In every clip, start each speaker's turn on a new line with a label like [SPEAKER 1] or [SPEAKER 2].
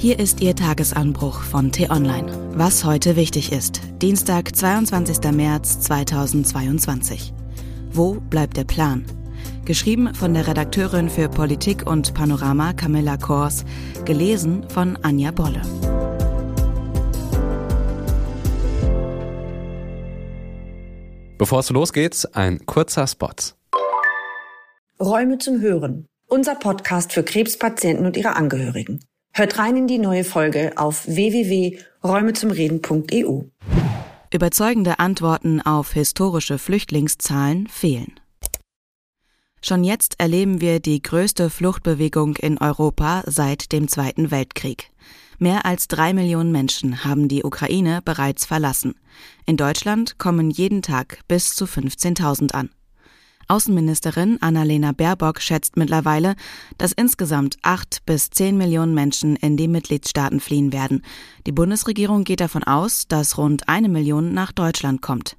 [SPEAKER 1] Hier ist Ihr Tagesanbruch von T-Online. Was heute wichtig ist. Dienstag, 22. März 2022. Wo bleibt der Plan? Geschrieben von der Redakteurin für Politik und Panorama Camilla Kors. Gelesen von Anja Bolle.
[SPEAKER 2] Bevor es losgeht, ein kurzer Spot.
[SPEAKER 3] Räume zum Hören. Unser Podcast für Krebspatienten und ihre Angehörigen. Hört rein in die neue Folge auf www.räumezumreden.eu.
[SPEAKER 1] Überzeugende Antworten auf historische Flüchtlingszahlen fehlen. Schon jetzt erleben wir die größte Fluchtbewegung in Europa seit dem Zweiten Weltkrieg. Mehr als drei Millionen Menschen haben die Ukraine bereits verlassen. In Deutschland kommen jeden Tag bis zu 15.000 an. Außenministerin Annalena Baerbock schätzt mittlerweile, dass insgesamt acht bis zehn Millionen Menschen in die Mitgliedstaaten fliehen werden. Die Bundesregierung geht davon aus, dass rund eine Million nach Deutschland kommt.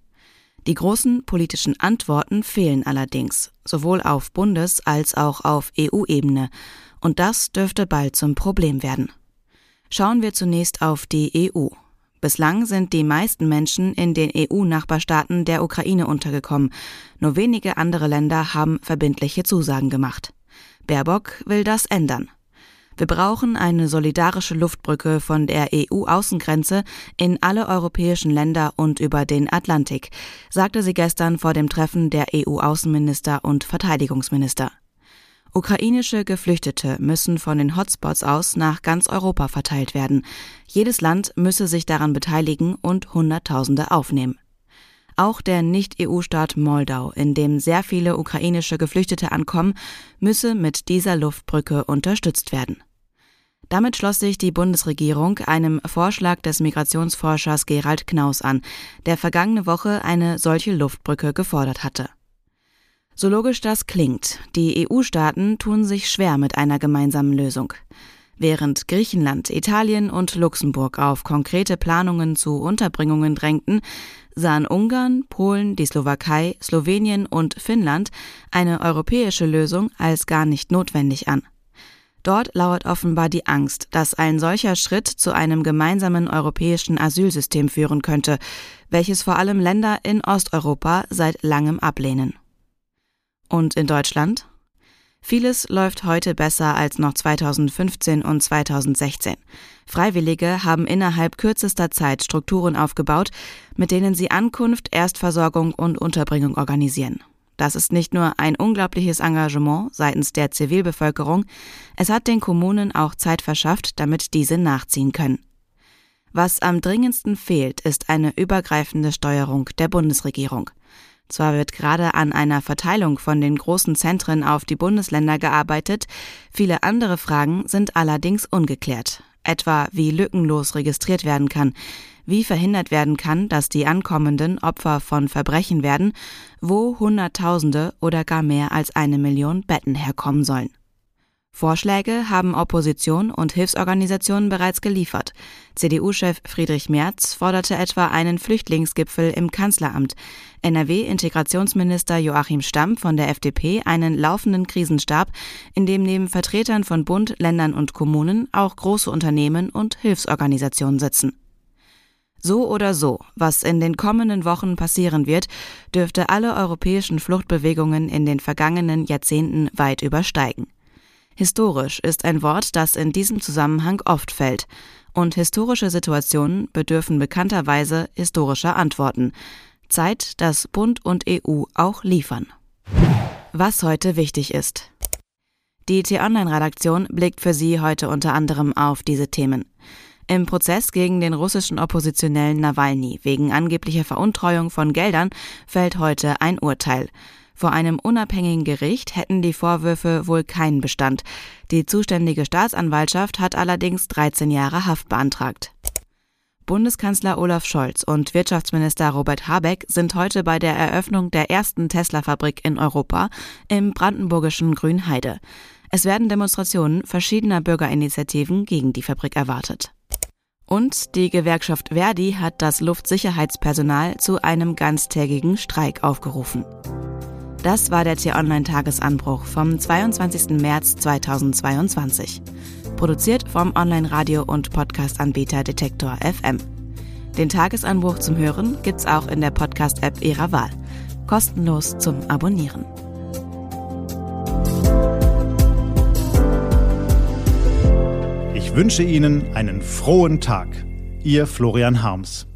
[SPEAKER 1] Die großen politischen Antworten fehlen allerdings, sowohl auf Bundes- als auch auf EU-Ebene. Und das dürfte bald zum Problem werden. Schauen wir zunächst auf die EU. Bislang sind die meisten Menschen in den EU-Nachbarstaaten der Ukraine untergekommen. Nur wenige andere Länder haben verbindliche Zusagen gemacht. Baerbock will das ändern. Wir brauchen eine solidarische Luftbrücke von der EU-Außengrenze in alle europäischen Länder und über den Atlantik, sagte sie gestern vor dem Treffen der EU-Außenminister und Verteidigungsminister. Ukrainische Geflüchtete müssen von den Hotspots aus nach ganz Europa verteilt werden. Jedes Land müsse sich daran beteiligen und Hunderttausende aufnehmen. Auch der Nicht-EU-Staat Moldau, in dem sehr viele ukrainische Geflüchtete ankommen, müsse mit dieser Luftbrücke unterstützt werden. Damit schloss sich die Bundesregierung einem Vorschlag des Migrationsforschers Gerald Knaus an, der vergangene Woche eine solche Luftbrücke gefordert hatte. So logisch das klingt, die EU-Staaten tun sich schwer mit einer gemeinsamen Lösung. Während Griechenland, Italien und Luxemburg auf konkrete Planungen zu Unterbringungen drängten, sahen Ungarn, Polen, die Slowakei, Slowenien und Finnland eine europäische Lösung als gar nicht notwendig an. Dort lauert offenbar die Angst, dass ein solcher Schritt zu einem gemeinsamen europäischen Asylsystem führen könnte, welches vor allem Länder in Osteuropa seit langem ablehnen. Und in Deutschland? Vieles läuft heute besser als noch 2015 und 2016. Freiwillige haben innerhalb kürzester Zeit Strukturen aufgebaut, mit denen sie Ankunft, Erstversorgung und Unterbringung organisieren. Das ist nicht nur ein unglaubliches Engagement seitens der Zivilbevölkerung, es hat den Kommunen auch Zeit verschafft, damit diese nachziehen können. Was am dringendsten fehlt, ist eine übergreifende Steuerung der Bundesregierung. Zwar wird gerade an einer Verteilung von den großen Zentren auf die Bundesländer gearbeitet, viele andere Fragen sind allerdings ungeklärt. Etwa wie lückenlos registriert werden kann, wie verhindert werden kann, dass die ankommenden Opfer von Verbrechen werden, wo Hunderttausende oder gar mehr als eine Million Betten herkommen sollen. Vorschläge haben Opposition und Hilfsorganisationen bereits geliefert. CDU-Chef Friedrich Merz forderte etwa einen Flüchtlingsgipfel im Kanzleramt. NRW-Integrationsminister Joachim Stamm von der FDP einen laufenden Krisenstab, in dem neben Vertretern von Bund, Ländern und Kommunen auch große Unternehmen und Hilfsorganisationen sitzen. So oder so, was in den kommenden Wochen passieren wird, dürfte alle europäischen Fluchtbewegungen in den vergangenen Jahrzehnten weit übersteigen. Historisch ist ein Wort, das in diesem Zusammenhang oft fällt. Und historische Situationen bedürfen bekannterweise historischer Antworten. Zeit, dass Bund und EU auch liefern. Was heute wichtig ist. Die T-Online-Redaktion blickt für Sie heute unter anderem auf diese Themen. Im Prozess gegen den russischen Oppositionellen Nawalny wegen angeblicher Veruntreuung von Geldern fällt heute ein Urteil. Vor einem unabhängigen Gericht hätten die Vorwürfe wohl keinen Bestand. Die zuständige Staatsanwaltschaft hat allerdings 13 Jahre Haft beantragt. Bundeskanzler Olaf Scholz und Wirtschaftsminister Robert Habeck sind heute bei der Eröffnung der ersten Tesla-Fabrik in Europa im brandenburgischen Grünheide. Es werden Demonstrationen verschiedener Bürgerinitiativen gegen die Fabrik erwartet. Und die Gewerkschaft Verdi hat das Luftsicherheitspersonal zu einem ganztägigen Streik aufgerufen. Das war der T-Online-Tagesanbruch vom 22. März 2022. Produziert vom Online-Radio- und Podcast-Anbieter Detektor FM. Den Tagesanbruch zum Hören gibt's auch in der Podcast-App Ihrer Wahl. Kostenlos zum Abonnieren.
[SPEAKER 4] Ich wünsche Ihnen einen frohen Tag. Ihr Florian Harms.